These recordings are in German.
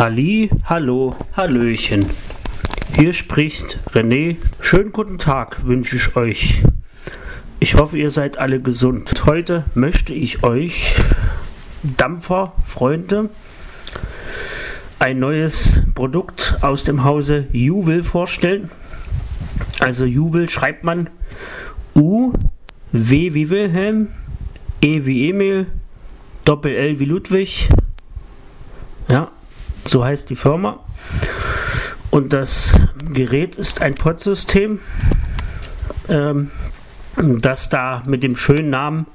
Halli, hallo, hallöchen. Hier spricht René. Schönen guten Tag wünsche ich euch. Ich hoffe, ihr seid alle gesund. Heute möchte ich euch Dampferfreunde ein neues Produkt aus dem Hause Juwel vorstellen. Also Juwel schreibt man U, W wie Wilhelm, E wie Emil, Doppel L wie Ludwig. Ja, so heißt die Firma. Und das Gerät ist ein Pod-System, ähm, das da mit dem schönen Namen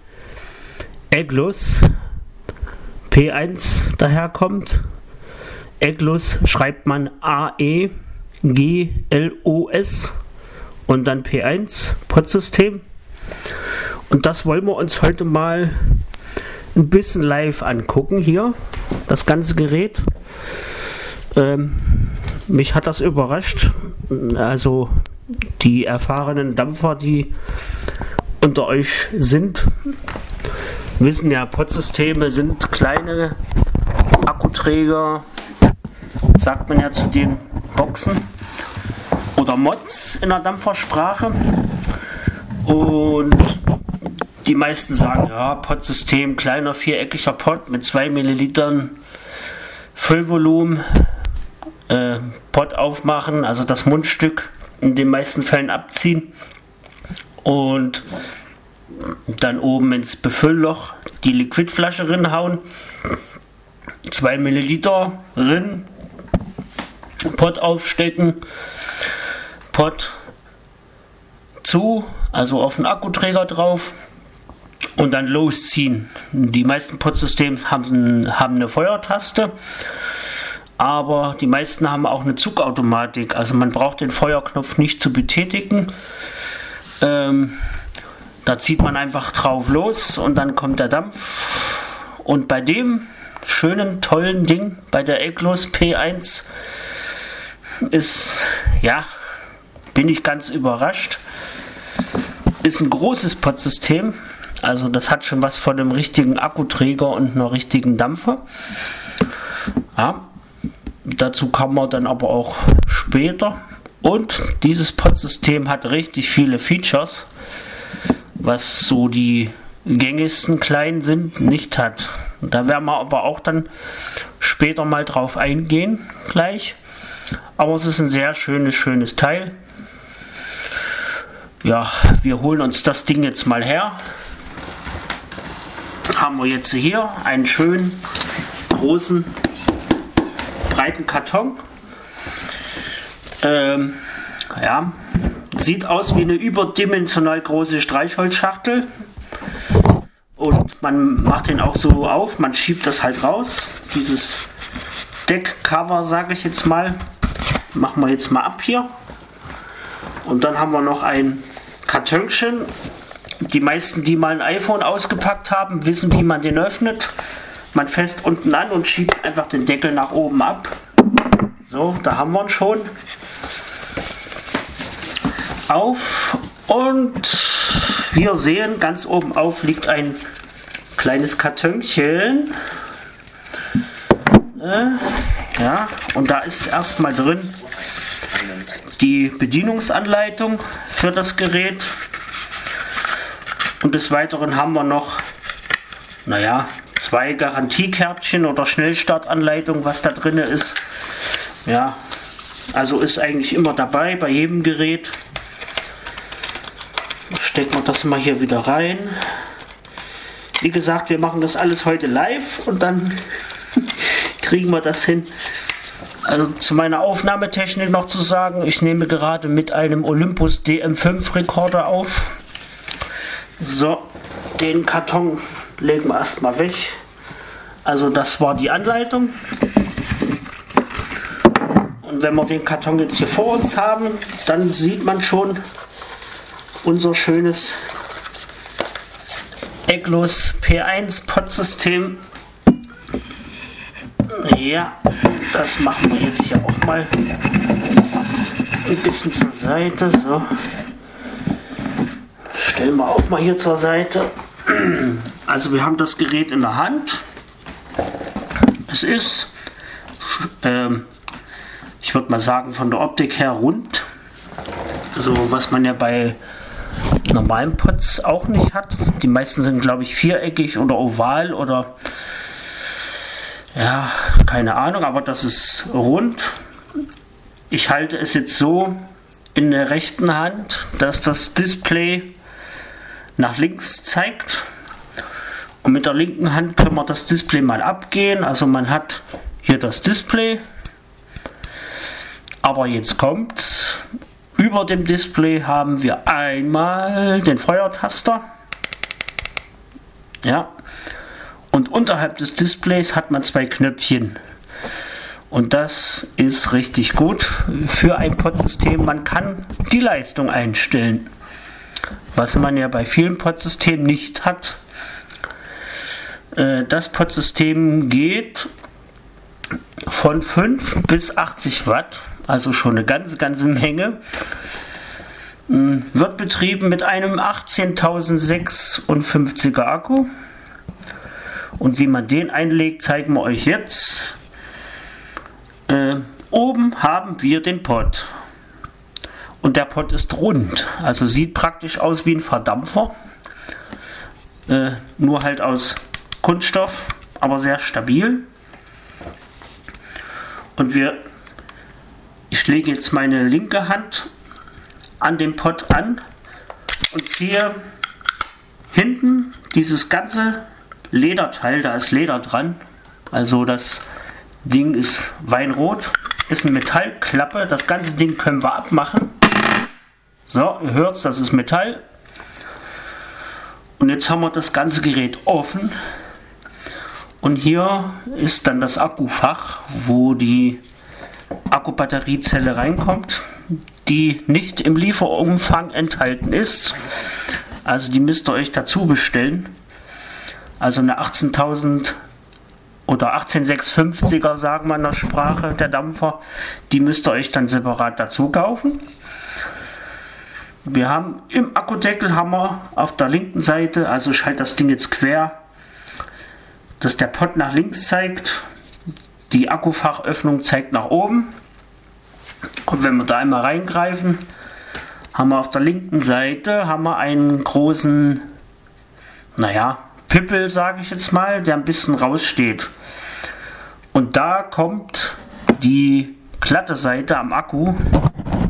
Eglus P1 daherkommt. Eglus schreibt man A-E-G-L-O-S und dann P1 Pod-System. Und das wollen wir uns heute mal ein bisschen live angucken hier, das ganze Gerät. Ähm, mich hat das überrascht. Also die erfahrenen Dampfer, die unter euch sind, wissen ja, Podsysteme sind kleine Akkuträger, sagt man ja zu den Boxen oder Mods in der Dampfersprache. Und die meisten sagen, ja, Podsystem, kleiner viereckiger Pod mit 2 Millilitern Füllvolumen, äh, Pod aufmachen, also das Mundstück in den meisten Fällen abziehen und dann oben ins Befüllloch die Liquidflasche rinhauen, 2 Milliliter rin, Pot aufstecken, Pot zu, also auf den Akkuträger drauf und dann losziehen. Die meisten Pod-Systeme haben, haben eine Feuertaste, aber die meisten haben auch eine Zugautomatik. Also man braucht den Feuerknopf nicht zu betätigen. Ähm, da zieht man einfach drauf los und dann kommt der Dampf. Und bei dem schönen, tollen Ding, bei der Eglos P1, ist, ja, bin ich ganz überrascht. Ist ein großes Pod-System. Also das hat schon was von einem richtigen Akkuträger und einer richtigen Dampfer. Ja, dazu kommen wir dann aber auch später. Und dieses Pod-System hat richtig viele Features, was so die gängigsten kleinen sind, nicht hat. Da werden wir aber auch dann später mal drauf eingehen, gleich. Aber es ist ein sehr schönes, schönes Teil. Ja, wir holen uns das Ding jetzt mal her haben wir jetzt hier einen schönen großen breiten Karton. Ähm, ja, sieht aus wie eine überdimensional große Streichholzschachtel. Und man macht den auch so auf, man schiebt das halt raus. Dieses Deckcover, sage ich jetzt mal, machen wir jetzt mal ab hier. Und dann haben wir noch ein Kartönchen die meisten, die mal ein iPhone ausgepackt haben, wissen, wie man den öffnet. Man fest unten an und schiebt einfach den Deckel nach oben ab. So, da haben wir ihn schon. Auf und wir sehen, ganz oben auf liegt ein kleines Kartönchen. Äh, ja, und da ist erstmal drin die Bedienungsanleitung für das Gerät. Und des Weiteren haben wir noch, naja, zwei Garantiekärtchen oder Schnellstartanleitung, was da drin ist. Ja, also ist eigentlich immer dabei bei jedem Gerät. Stecken wir das mal hier wieder rein. Wie gesagt, wir machen das alles heute live und dann kriegen wir das hin. Also zu meiner Aufnahmetechnik noch zu sagen, ich nehme gerade mit einem Olympus DM5 Rekorder auf. So, den Karton legen wir erstmal weg. Also das war die Anleitung. Und wenn wir den Karton jetzt hier vor uns haben, dann sieht man schon unser schönes Eglos P1 Pod-System. Ja, das machen wir jetzt hier auch mal ein bisschen zur Seite. So stellen wir auch mal hier zur Seite. Also wir haben das Gerät in der Hand. Es ist ähm, ich würde mal sagen, von der Optik her rund. So was man ja bei normalen Pots auch nicht hat. Die meisten sind, glaube ich, viereckig oder oval oder ja, keine Ahnung, aber das ist rund. Ich halte es jetzt so in der rechten Hand, dass das Display nach links zeigt. Und mit der linken Hand können wir das Display mal abgehen. Also man hat hier das Display. Aber jetzt kommt's. Über dem Display haben wir einmal den Feuertaster. Ja. Und unterhalb des Displays hat man zwei Knöpfchen. Und das ist richtig gut für ein Pod-System. Man kann die Leistung einstellen, was man ja bei vielen Pod-Systemen nicht hat. Äh, das Pod-System geht von 5 bis 80 Watt also schon eine ganze, ganze Menge. Hm, wird betrieben mit einem 18.056er Akku. Und wie man den einlegt, zeigen wir euch jetzt. Äh, oben haben wir den Pod. Und der Pod ist rund, also sieht praktisch aus wie ein Verdampfer. Äh, nur halt aus Kunststoff, aber sehr stabil. Und wir ich lege jetzt meine linke Hand an den Pott an und ziehe hinten dieses ganze Lederteil, da ist Leder dran, also das Ding ist weinrot, ist eine Metallklappe, das ganze Ding können wir abmachen. So, ihr hört es, das ist Metall. Und jetzt haben wir das ganze Gerät offen. Und hier ist dann das Akkufach, wo die Akkubatteriezelle reinkommt, die nicht im Lieferumfang enthalten ist. Also die müsst ihr euch dazu bestellen. Also eine 18.000 oder 18650er sagen wir in der Sprache der Dampfer, die müsst ihr euch dann separat dazu kaufen. Wir haben im Akkudeckel haben wir auf der linken Seite, also ich halte das Ding jetzt quer, dass der Pott nach links zeigt die Akkufachöffnung zeigt nach oben. Und wenn wir da einmal reingreifen, haben wir auf der linken Seite haben wir einen großen, naja, Pippel, sage ich jetzt mal, der ein bisschen raussteht. Und da kommt die glatte Seite am Akku.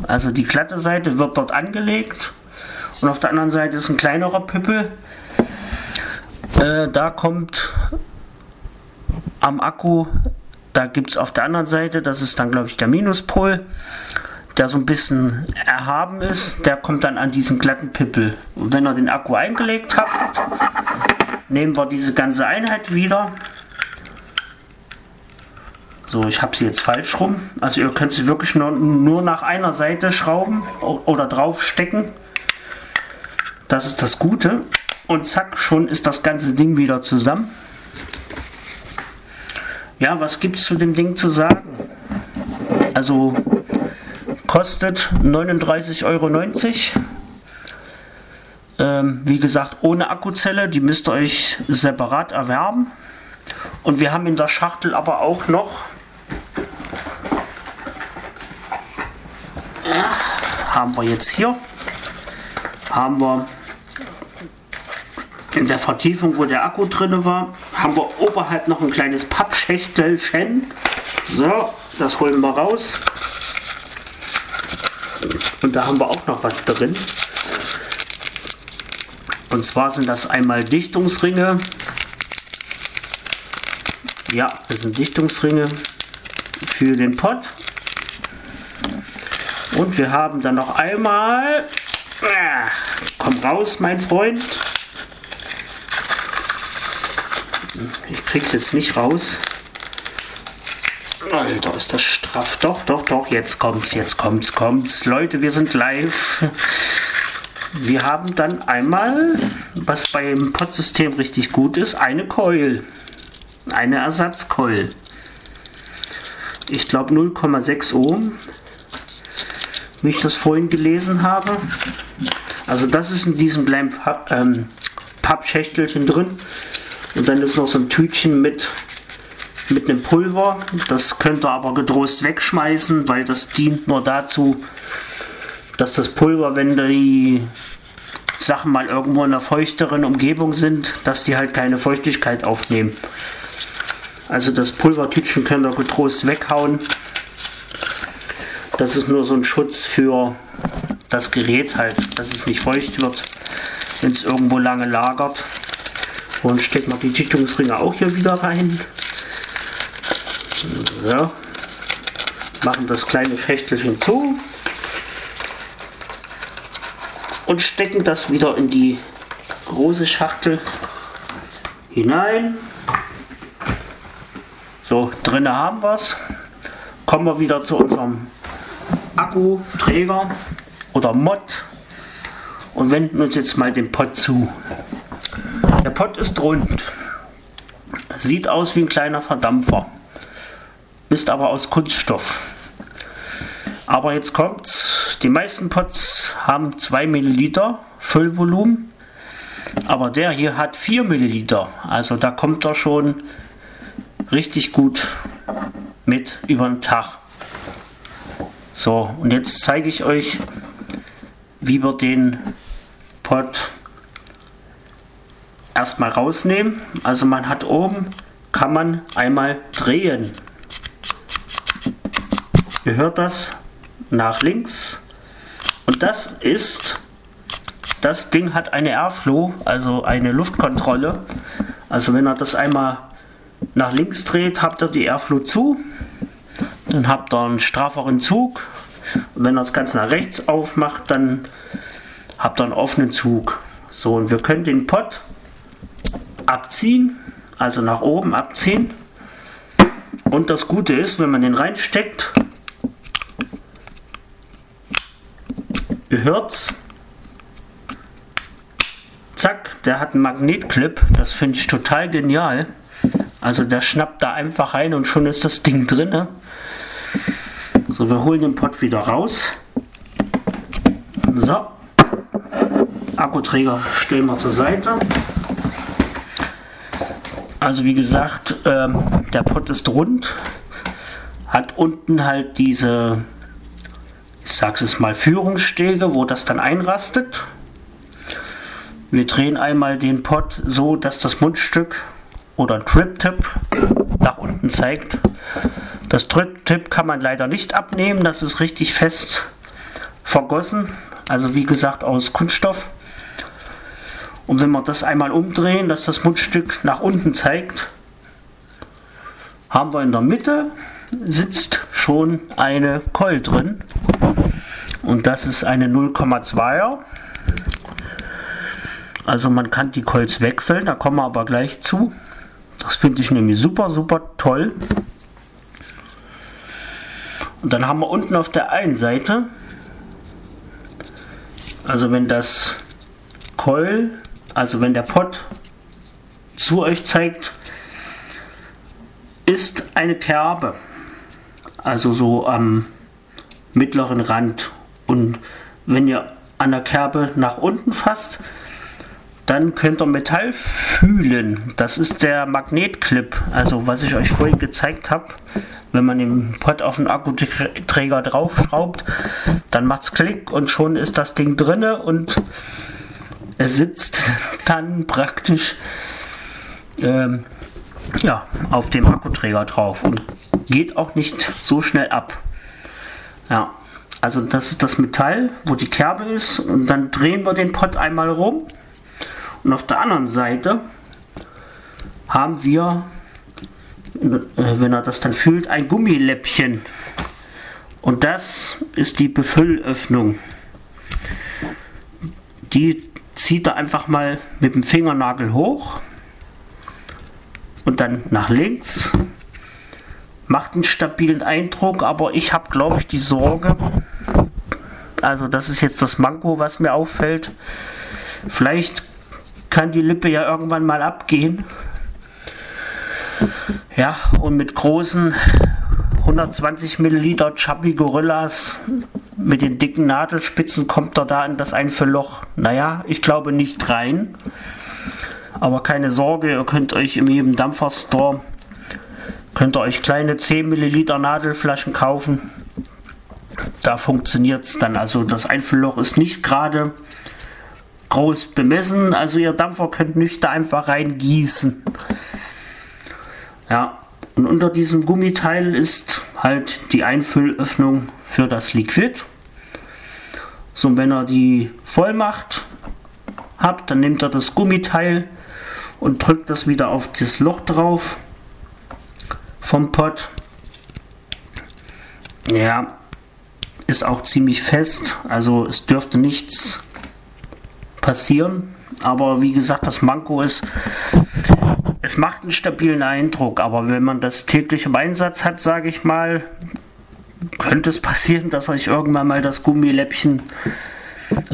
Also die glatte Seite wird dort angelegt. Und auf der anderen Seite ist ein kleinerer Pippel. Äh, da kommt am Akku da gibt es auf der anderen Seite, das ist dann glaube ich der Minuspol, der so ein bisschen erhaben ist, der kommt dann an diesen glatten Pippel. Und wenn ihr den Akku eingelegt habt, nehmen wir diese ganze Einheit wieder. So, ich habe sie jetzt falsch rum. Also ihr könnt sie wirklich nur, nur nach einer Seite schrauben oder drauf stecken. Das ist das Gute. Und zack, schon ist das ganze Ding wieder zusammen. Ja, was gibt es zu dem Ding zu sagen? Also kostet 39,90 Euro. Ähm, wie gesagt, ohne Akkuzelle, die müsst ihr euch separat erwerben. Und wir haben in der Schachtel aber auch noch haben wir jetzt hier haben wir in der Vertiefung, wo der Akku drin war, haben wir oberhalb noch ein kleines Pappschächtelchen. So, das holen wir raus. Und da haben wir auch noch was drin. Und zwar sind das einmal Dichtungsringe. Ja, das sind Dichtungsringe für den Pott. Und wir haben dann noch einmal, äh, komm raus, mein Freund, Ich krieg's jetzt nicht raus. Alter, ist das straff. Doch, doch, doch, jetzt kommt's, jetzt kommt's, kommt's. Leute, wir sind live. Wir haben dann einmal, was beim Pod-System richtig gut ist, eine Coil. Eine Ersatzcoil. Ich glaube 0,6 Ohm, wie ich das vorhin gelesen habe. Also das ist in diesem kleinen ähm, Pappschächtelchen drin. Und dann ist noch so ein Tütchen mit mit einem Pulver. Das könnt ihr aber getrost wegschmeißen, weil das dient nur dazu, dass das Pulver, wenn die Sachen mal irgendwo in einer feuchteren Umgebung sind, dass die halt keine Feuchtigkeit aufnehmen. Also das Pulvertütchen könnt ihr getrost weghauen. Das ist nur so ein Schutz für das Gerät halt, dass es nicht feucht wird, wenn es irgendwo lange lagert. Und stecken wir die Dichtungsringe auch hier wieder rein. So. Machen das kleine Schächtelchen zu. Und stecken das wieder in die große Schachtel hinein. So, drinnen haben wir es. Kommen wir wieder zu unserem Akkuträger oder Mod und wenden uns jetzt mal den Pot zu. Der Pot ist rund, sieht aus wie ein kleiner Verdampfer, ist aber aus Kunststoff. Aber jetzt kommt's, die meisten Pots haben 2 Milliliter Füllvolumen, aber der hier hat 4 Milliliter, also da kommt er schon richtig gut mit über den Tag. So, und jetzt zeige ich euch, wie wir den Pot erstmal rausnehmen. Also man hat oben, kann man einmal drehen. Ihr hört das nach links. Und das ist, das Ding hat eine Airflow, also eine Luftkontrolle. Also wenn ihr das einmal nach links dreht, habt ihr die Airflow zu dann habt ihr einen strafferen Zug. Und wenn ihr das Ganze nach rechts aufmacht, dann habt ihr einen offenen Zug. So, und wir können den Pot abziehen, also nach oben abziehen. Und das Gute ist, wenn man den reinsteckt, ihr hört's, zack, der hat einen Magnetclip, das finde ich total genial. Also der schnappt da einfach rein und schon ist das Ding drin. So, wir holen den Pott wieder raus. So. Akkuträger stellen wir zur Seite. Also wie gesagt, ähm, der Pott ist rund, hat unten halt diese, ich sag's es mal, Führungsstege, wo das dann einrastet. Wir drehen einmal den Pott so, dass das Mundstück oder Trip-Tip nach unten zeigt. Das Drücktipp kann man leider nicht abnehmen, das ist richtig fest vergossen, also wie gesagt aus Kunststoff. Und wenn wir das einmal umdrehen, dass das Mundstück nach unten zeigt, haben wir in der Mitte sitzt schon eine Keul drin. Und das ist eine 0,2er. Also man kann die Colts wechseln, da kommen wir aber gleich zu. Das finde ich nämlich super, super toll. Und dann haben wir unten auf der einen Seite, also wenn das Coil, also wenn der Pot zu euch zeigt, ist eine Kerbe. Also so am mittleren Rand. Und wenn ihr an der Kerbe nach unten fasst, dann könnt ihr Metall fühlen. Das ist der Magnetclip, also was ich euch vorhin gezeigt habe. Wenn man den Pott auf den Akkuträger draufschraubt, dann macht es Klick und schon ist das Ding drinne und es sitzt dann praktisch ähm, ja, auf dem Akkuträger drauf und geht auch nicht so schnell ab. Ja, also das ist das Metall, wo die Kerbe ist und dann drehen wir den Pott einmal rum und auf der anderen Seite haben wir, äh, wenn er das dann fühlt, ein Gummiläppchen. Und das ist die Befüllöffnung. Die zieht er einfach mal mit dem Fingernagel hoch und dann nach links. Macht einen stabilen Eindruck, aber ich habe, glaube ich, die Sorge, also das ist jetzt das Manko, was mir auffällt. Vielleicht kann die Lippe ja irgendwann mal abgehen. Ja, und mit großen 120 Milliliter Chubby Gorillas mit den dicken Nadelspitzen kommt er da in das Einfüllloch. Naja, ich glaube nicht rein. Aber keine Sorge, ihr könnt euch in jedem Dampferstore könnt ihr euch kleine 10 Milliliter Nadelflaschen kaufen. Da funktioniert es dann. Also das Einfüllloch ist nicht gerade groß bemessen. Also ihr Dampfer könnt nicht da einfach reingießen. Ja, und unter diesem Gummiteil ist halt die Einfüllöffnung für das Liquid. So, wenn ihr die voll macht habt, dann nehmt ihr das Gummiteil und drückt das wieder auf das Loch drauf vom Pot. Ja, ist auch ziemlich fest, also es dürfte nichts passieren. Aber wie gesagt, das Manko ist, es macht einen stabilen Eindruck, aber wenn man das täglich im Einsatz hat, sage ich mal, könnte es passieren, dass euch irgendwann mal das Gummiläppchen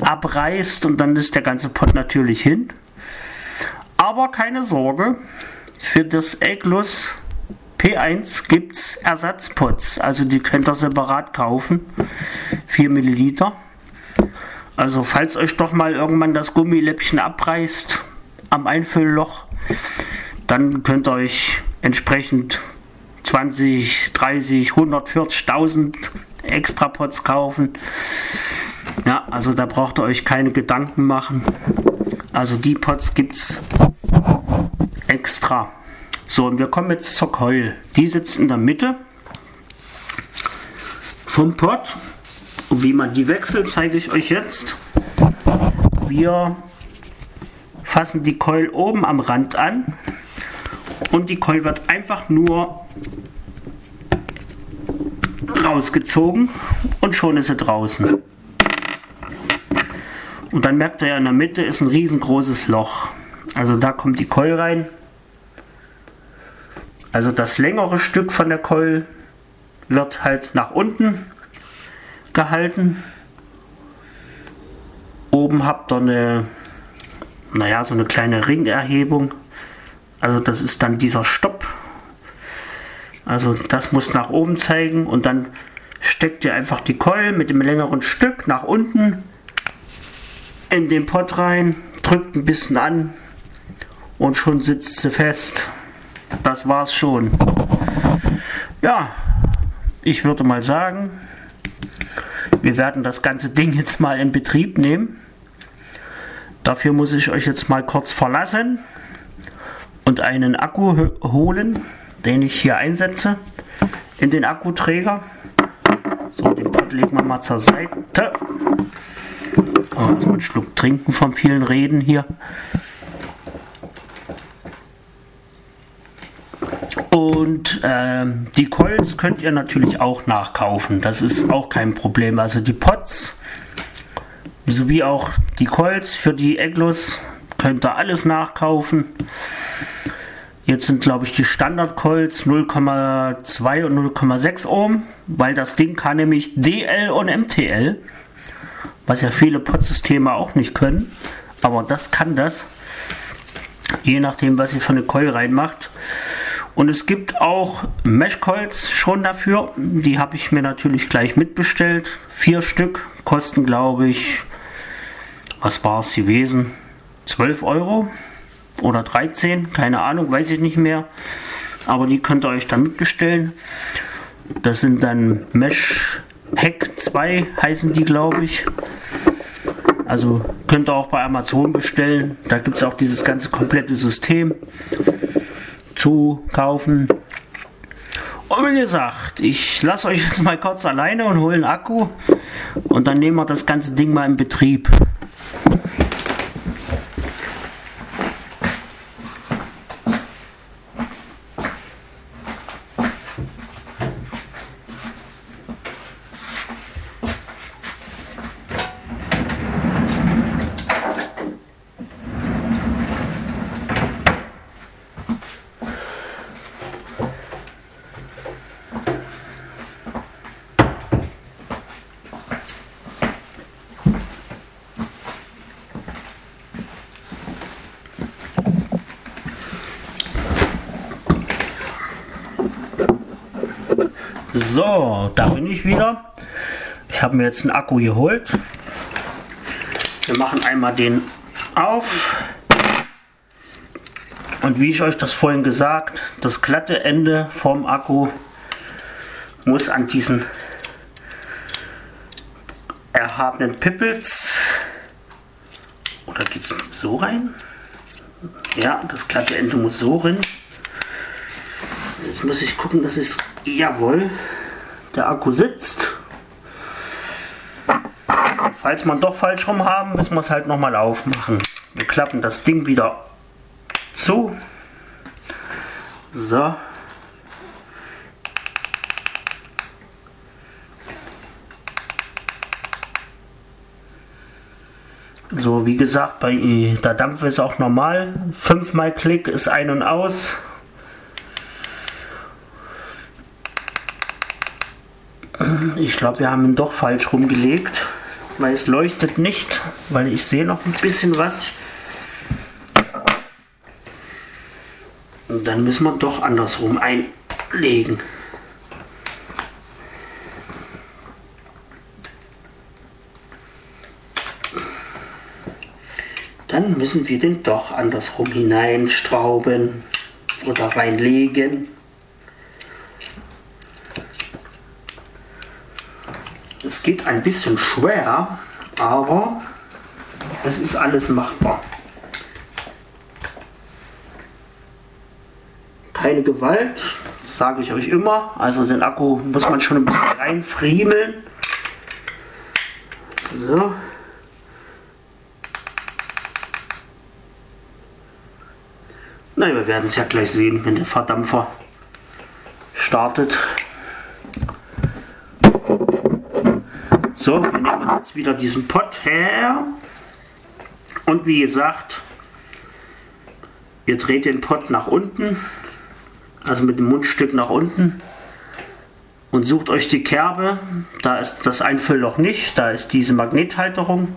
abreißt und dann ist der ganze Pott natürlich hin. Aber keine Sorge, für das Eglus P1 gibt es Ersatzpots, also die könnt ihr separat kaufen, 4 Milliliter. Also falls euch doch mal irgendwann das Gummiläppchen abreißt am Einfüllloch, dann könnt ihr euch entsprechend 20, 30, 140.000 extra Pots kaufen. Ja, also da braucht ihr euch keine Gedanken machen. Also die Pots gibt es extra. So, und wir kommen jetzt zur Keul. Die sitzt in der Mitte vom Pot. Und wie man die wechselt, zeige ich euch jetzt. Wir fassen die Keul oben am Rand an und die Keul wird einfach nur rausgezogen und schon ist sie draußen. Und dann merkt ihr ja in der Mitte ist ein riesengroßes Loch. Also da kommt die Keul rein. Also das längere Stück von der Keul wird halt nach unten gehalten. Oben habt ihr eine, naja, so eine kleine Ringerhebung. Also das ist dann dieser Stopp. Also das muss nach oben zeigen und dann steckt ihr einfach die Keul mit dem längeren Stück nach unten in den Pott rein, drückt ein bisschen an und schon sitzt sie fest. Das war's schon. Ja, ich würde mal sagen, wir werden das ganze Ding jetzt mal in Betrieb nehmen. Dafür muss ich euch jetzt mal kurz verlassen und einen Akku holen, den ich hier einsetze in den Akkuträger. So, den Pott legen wir mal zur Seite. Oh, erstmal einen Schluck trinken vom vielen Reden hier. Und ähm, die Coils könnt ihr natürlich auch nachkaufen. Das ist auch kein Problem. Also die Pots sowie auch die Coils für die Eglos könnt ihr alles nachkaufen. Jetzt sind glaube ich die Standard-Coils 0,2 und 0,6 Ohm, weil das Ding kann nämlich DL und MTL, was ja viele Pod-Systeme auch nicht können, aber das kann das, je nachdem was ihr für eine Coil reinmacht. Und es gibt auch Mesh-Coils schon dafür, die habe ich mir natürlich gleich mitbestellt, vier Stück, kosten glaube ich, was war es gewesen, 12 Euro oder 13, keine Ahnung, weiß ich nicht mehr. Aber die könnt ihr euch dann mitbestellen. Das sind dann Mesh Hack 2 heißen die, glaube ich. Also könnt ihr auch bei Amazon bestellen. Da gibt es auch dieses ganze komplette System zu kaufen. Und wie gesagt, ich lasse euch jetzt mal kurz alleine und hole einen Akku und dann nehmen wir das ganze Ding mal in Betrieb. So, da bin ich wieder. Ich habe mir jetzt einen Akku geholt. Wir machen einmal den auf. Und wie ich euch das vorhin gesagt, das glatte Ende vom Akku muss an diesen erhabenen Pippels oder geht es so rein? Ja, das glatte Ende muss so rein. Jetzt muss ich gucken, dass es jawohl der Akku sitzt. Falls man doch falsch rum haben, müssen wir es halt nochmal aufmachen. Wir klappen das Ding wieder zu. So. So, wie gesagt, bei der Dampf ist auch normal. Fünfmal Klick ist ein und aus. Ich glaube, wir haben ihn doch falsch rumgelegt, weil es leuchtet nicht, weil ich sehe noch ein bisschen was. Und dann müssen wir doch andersrum einlegen. Dann müssen wir den doch andersrum hineinstrauben oder reinlegen. Es geht ein bisschen schwer, aber es ist alles machbar. keine Gewalt, sage ich euch immer. Also den Akku muss man schon ein bisschen reinfriemeln. So. Na, wir werden es ja gleich sehen, wenn der Verdampfer startet. So, wir nehmen uns jetzt wieder diesen Pott her. Und wie gesagt, ihr dreht den Pott nach unten also mit dem Mundstück nach unten und sucht euch die Kerbe. Da ist das Einfüllloch nicht, da ist diese Magnethalterung.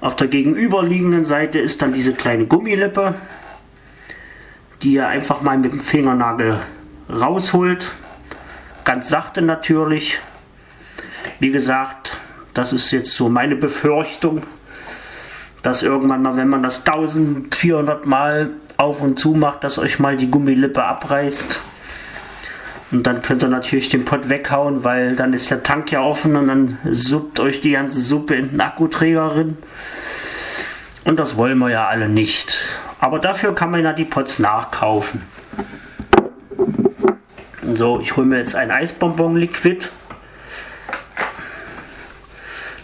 Auf der gegenüberliegenden Seite ist dann diese kleine Gummilippe, die ihr einfach mal mit dem Fingernagel rausholt. Ganz sachte natürlich. Wie gesagt, das ist jetzt so meine Befürchtung, dass irgendwann mal, wenn man das 1400 Mal auf und zu macht, dass euch mal die Gummilippe abreißt. Und dann könnt ihr natürlich den Pott weghauen, weil dann ist der Tank ja offen und dann suppt euch die ganze Suppe in den Akkuträger rein. Und das wollen wir ja alle nicht. Aber dafür kann man ja die Pots nachkaufen. So, ich hole mir jetzt ein Eisbonbon-Liquid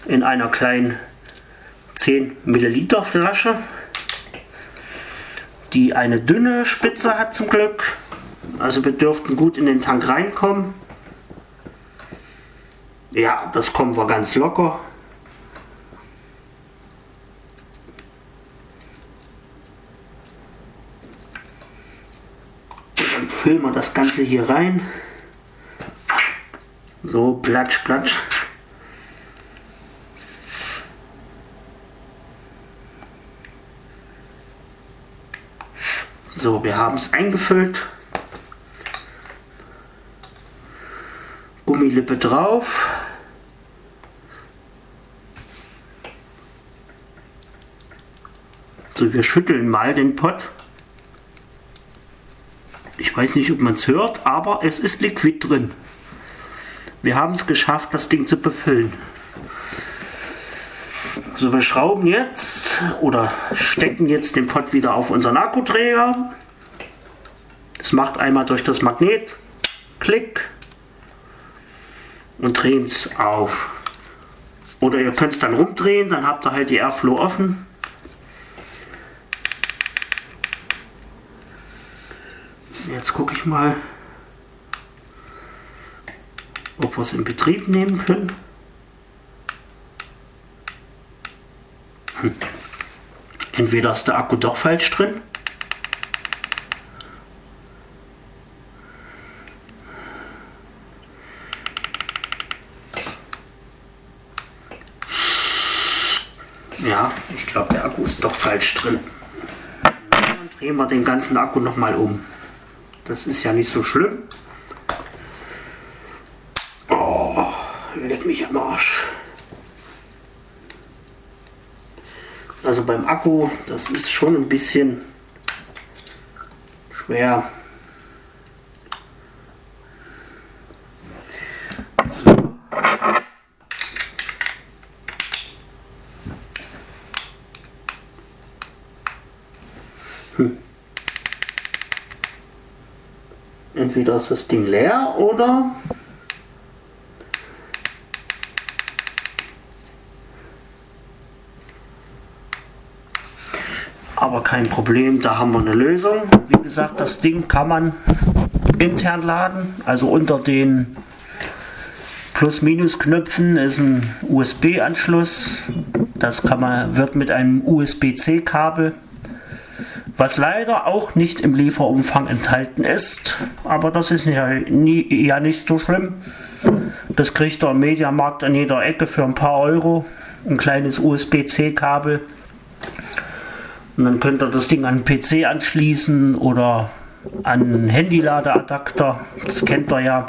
in einer kleinen 10 Milliliter Flasche die eine dünne Spitze hat zum Glück. Also wir dürften gut in den Tank reinkommen. Ja, das kommen wir ganz locker. Dann füllen wir das Ganze hier rein. So, platsch, platsch. So, wir haben es eingefüllt. Gummilippe drauf. So, wir schütteln mal den Pott. Ich weiß nicht, ob man es hört, aber es ist Liquid drin. Wir haben es geschafft, das Ding zu befüllen. So, wir schrauben jetzt oder stecken jetzt den Pott wieder auf unseren Akkuträger. Das macht einmal durch das Magnet, Klick und drehen es auf. Oder ihr könnt es dann rumdrehen, dann habt ihr halt die Airflow offen. Jetzt gucke ich mal, ob wir es in Betrieb nehmen können. Hm. Entweder ist der Akku doch falsch drin. Ja, ich glaube, der Akku ist doch falsch drin. Dann drehen wir den ganzen Akku noch mal um. Das ist ja nicht so schlimm. Oh, leck mich am Arsch. Also beim Akku, das ist schon ein bisschen schwer. Hm. Entweder ist das Ding leer oder aber kein Problem, da haben wir eine Lösung. Wie gesagt, das Ding kann man intern laden, also unter den Plus-Minus-Knöpfen ist ein USB-Anschluss. Das kann man, wird mit einem USB-C-Kabel, was leider auch nicht im Lieferumfang enthalten ist, aber das ist ja, nie, ja nicht so schlimm. Das kriegt der Mediamarkt an jeder Ecke für ein paar Euro. Ein kleines USB-C-Kabel und dann könnt ihr das Ding an PC anschließen oder an einen Handyladeadapter. Das kennt ihr ja.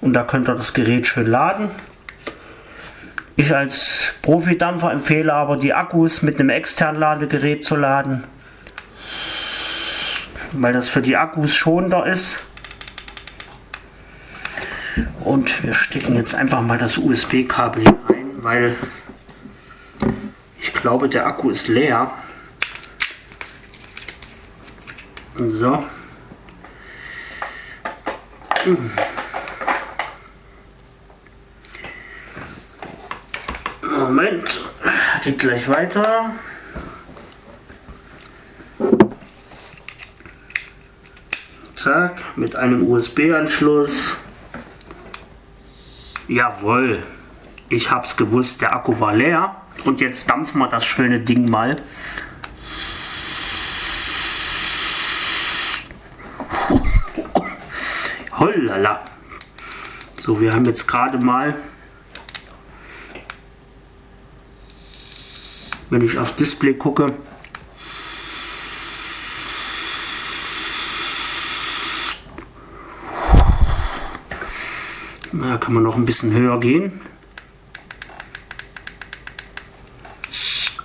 Und da könnt ihr das Gerät schön laden. Ich als Profi-Dampfer empfehle aber, die Akkus mit einem externen Ladegerät zu laden, weil das für die Akkus schonender ist. Und wir stecken jetzt einfach mal das USB-Kabel hier rein, weil ich glaube, der Akku ist leer. So. Moment, geht gleich weiter. Zack, mit einem USB-Anschluss. Jawohl, ich hab's gewusst, der Akku war leer. Und jetzt dampfen wir das schöne Ding mal. Hollala. So, wir haben jetzt gerade mal, wenn ich aufs Display gucke, da kann man noch ein bisschen höher gehen.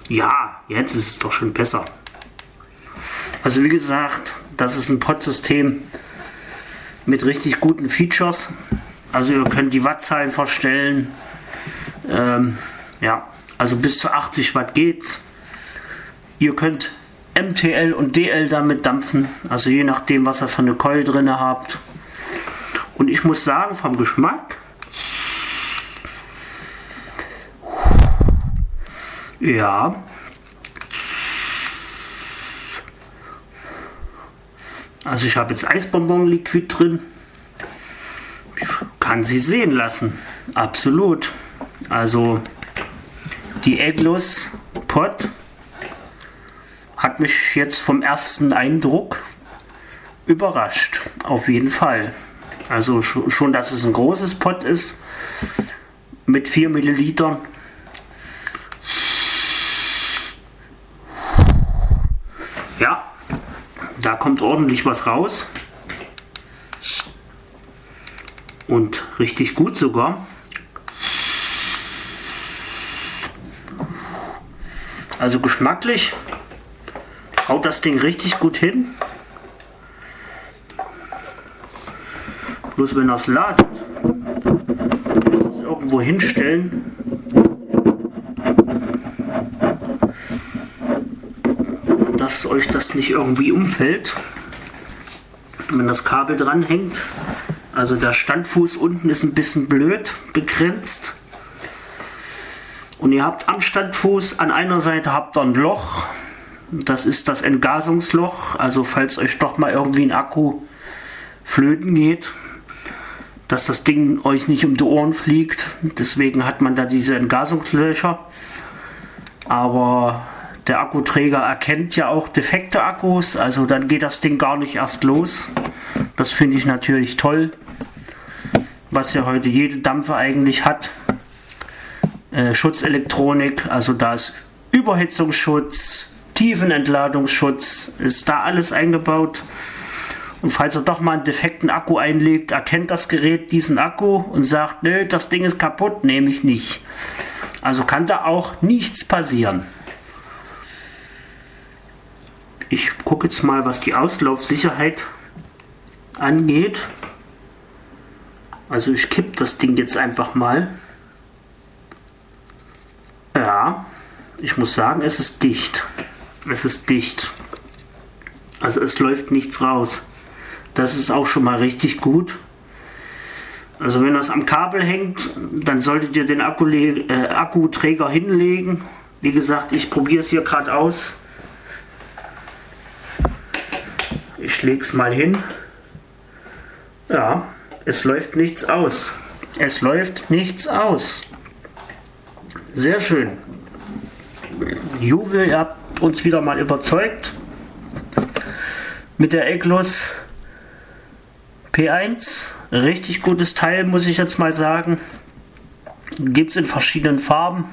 Ja, jetzt ist es doch schon besser. Also wie gesagt, das ist ein Pod-System mit richtig guten Features. Also ihr könnt die Wattzahlen verstellen. Ähm, ja, also bis zu 80 Watt geht's. Ihr könnt MTL und DL damit dampfen, also je nachdem, was ihr für eine Keul drin habt. Und ich muss sagen, vom Geschmack, ja, Also ich habe jetzt Eisbonbon-Liquid drin. Kann sie sehen lassen. Absolut. Also die Eglos Pot hat mich jetzt vom ersten Eindruck überrascht. Auf jeden Fall. Also schon, dass es ein großes Pot ist mit 4 Millilitern. Ja, da kommt ordentlich was raus. Und richtig gut sogar. Also geschmacklich haut das Ding richtig gut hin. Bloß wenn das ladet, das irgendwo hinstellen, dass euch das nicht irgendwie umfällt, wenn das Kabel dran hängt. Also der Standfuß unten ist ein bisschen blöd begrenzt. Und ihr habt am Standfuß an einer Seite habt ihr ein Loch. Das ist das Entgasungsloch. Also falls euch doch mal irgendwie ein Akku flöten geht, dass das Ding euch nicht um die Ohren fliegt. Deswegen hat man da diese Entgasungslöcher. Aber der Akkuträger erkennt ja auch defekte Akkus, also dann geht das Ding gar nicht erst los. Das finde ich natürlich toll, was ja heute jede Dampfer eigentlich hat. Äh, Schutzelektronik, also da ist Überhitzungsschutz, Tiefenentladungsschutz, ist da alles eingebaut. Und falls er doch mal einen defekten Akku einlegt, erkennt das Gerät diesen Akku und sagt, nö, das Ding ist kaputt, nehme ich nicht. Also kann da auch nichts passieren. Ich gucke jetzt mal, was die Auslaufsicherheit angeht. Also ich kipp das Ding jetzt einfach mal. Ja, ich muss sagen, es ist dicht. Es ist dicht. Also es läuft nichts raus. Das ist auch schon mal richtig gut. Also wenn das am Kabel hängt, dann solltet ihr den Akku, äh, Akkuträger hinlegen. Wie gesagt, ich probiere es hier gerade aus. Ich es mal hin. Ja, es läuft nichts aus. Es läuft nichts aus. Sehr schön. Juve, ihr habt uns wieder mal überzeugt. Mit der Eglus P1 Richtig gutes Teil, muss ich jetzt mal sagen. Gibt es in verschiedenen Farben.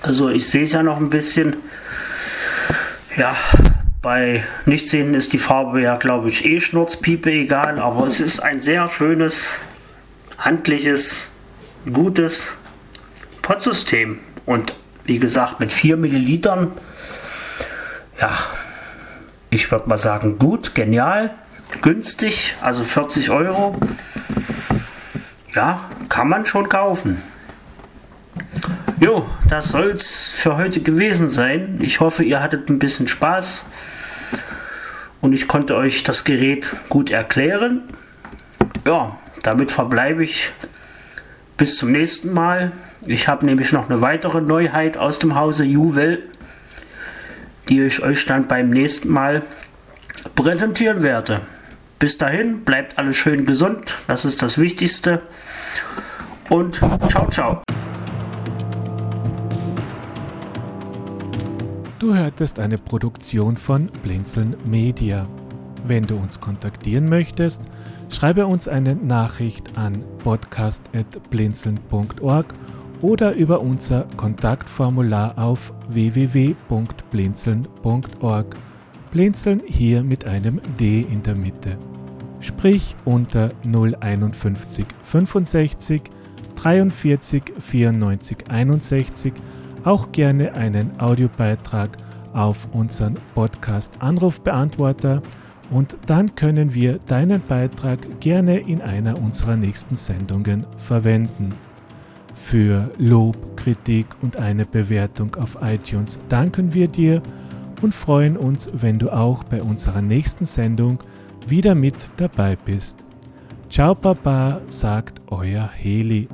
Also ich sehe es ja noch ein bisschen. Ja, bei Nichtsehen ist die Farbe ja, glaube ich, eh Schnurzpiepe egal. Aber es ist ein sehr schönes, handliches, gutes Potsystem. Und wie gesagt, mit 4 Millilitern, ja, ich würde mal sagen, gut, genial günstig, also 40 Euro. Ja, kann man schon kaufen. Jo, das soll es für heute gewesen sein. Ich hoffe, ihr hattet ein bisschen Spaß und ich konnte euch das Gerät gut erklären. Ja, damit verbleibe ich bis zum nächsten Mal. Ich habe nämlich noch eine weitere Neuheit aus dem Hause Juwel, die ich euch dann beim nächsten Mal präsentieren werde. Bis dahin, bleibt alles schön gesund, das ist das Wichtigste. Und ciao, ciao. Du hörtest eine Produktion von Blinzeln Media. Wenn du uns kontaktieren möchtest, schreibe uns eine Nachricht an podcast.blinzeln.org oder über unser Kontaktformular auf www.blinzeln.org. Blinzeln hier mit einem D in der Mitte. Sprich unter 051 65 43 94 61 auch gerne einen Audiobeitrag auf unseren Podcast Anrufbeantworter und dann können wir deinen Beitrag gerne in einer unserer nächsten Sendungen verwenden. Für Lob, Kritik und eine Bewertung auf iTunes danken wir dir und freuen uns, wenn du auch bei unserer nächsten Sendung wieder mit dabei bist. Ciao Papa, sagt euer Heli.